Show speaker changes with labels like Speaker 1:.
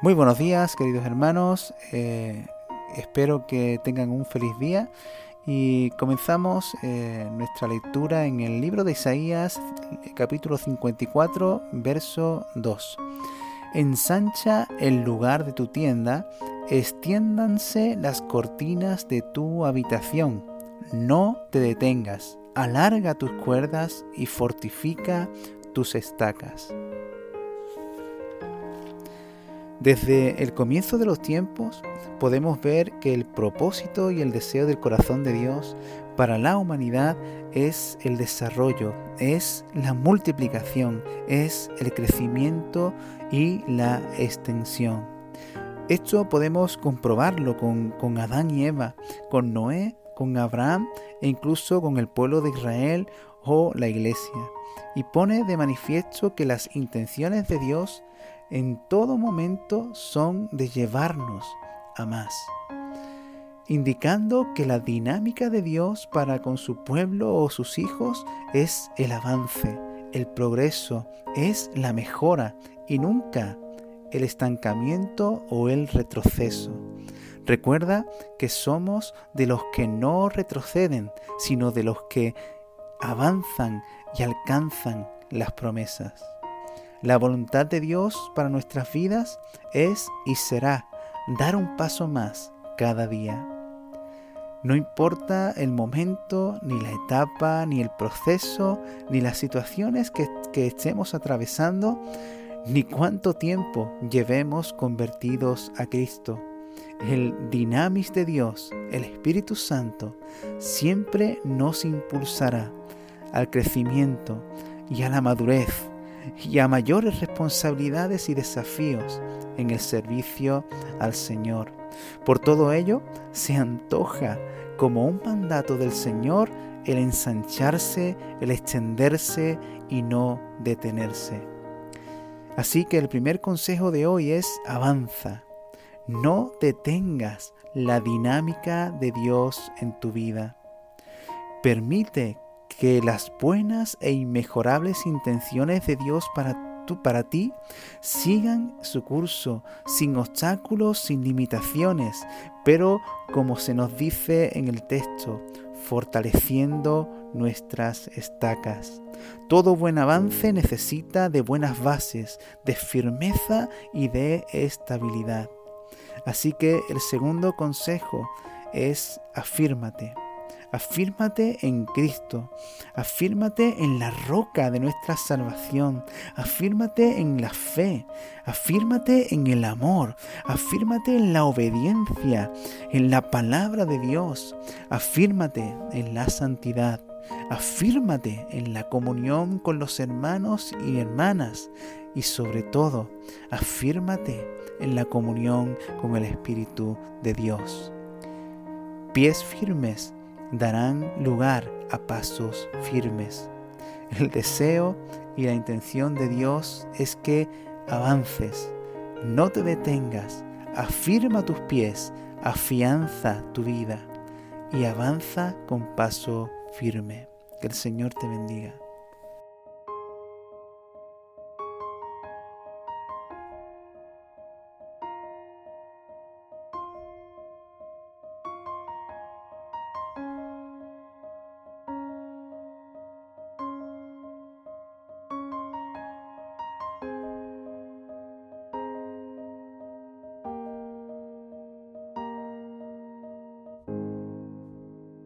Speaker 1: Muy buenos días, queridos hermanos. Eh, espero que tengan un feliz día y comenzamos eh, nuestra lectura en el libro de Isaías, capítulo 54, verso 2. Ensancha el lugar de tu tienda, extiéndanse las cortinas de tu habitación, no te detengas, alarga tus cuerdas y fortifica tus estacas. Desde el comienzo de los tiempos podemos ver que el propósito y el deseo del corazón de Dios para la humanidad es el desarrollo, es la multiplicación, es el crecimiento y la extensión. Esto podemos comprobarlo con, con Adán y Eva, con Noé, con Abraham e incluso con el pueblo de Israel o la iglesia. Y pone de manifiesto que las intenciones de Dios en todo momento son de llevarnos a más, indicando que la dinámica de Dios para con su pueblo o sus hijos es el avance, el progreso, es la mejora y nunca el estancamiento o el retroceso. Recuerda que somos de los que no retroceden, sino de los que avanzan y alcanzan las promesas. La voluntad de Dios para nuestras vidas es y será dar un paso más cada día. No importa el momento, ni la etapa, ni el proceso, ni las situaciones que, estemos atravesando, ni cuánto tiempo llevemos convertidos a Cristo. El dinamis de Dios, el Espíritu Santo, siempre nos impulsará al crecimiento y a la madurez y a mayores responsabilidades y desafíos en el servicio al Señor. Por todo ello, se antoja como un mandato del Señor el ensancharse, el extenderse y no detenerse. Así que el primer consejo de hoy es avanza. No detengas la dinámica de Dios en tu vida. Permite que las buenas e inmejorables intenciones de Dios para para ti sigan su curso sin obstáculos, sin limitaciones, pero como se nos dice en el texto, fortaleciendo nuestras estacas. Todo buen avance necesita de buenas bases, de firmeza y de estabilidad. Así que el segundo consejo es afírmate. Afírmate en Cristo, afírmate en la roca de nuestra salvación, afírmate en la fe, afírmate en el amor, afírmate en la obediencia, en la palabra de Dios, afírmate en la santidad, afírmate en la comunión con los hermanos y hermanas. Y sobre todo, afírmate en la comunión con el Espíritu de Dios. Pies firmes darán lugar a pasos firmes. El deseo y la intención de Dios es que avances, no te detengas, afirma tus pies, afianza tu vida y avanza con paso firme. Que el Señor te bendiga.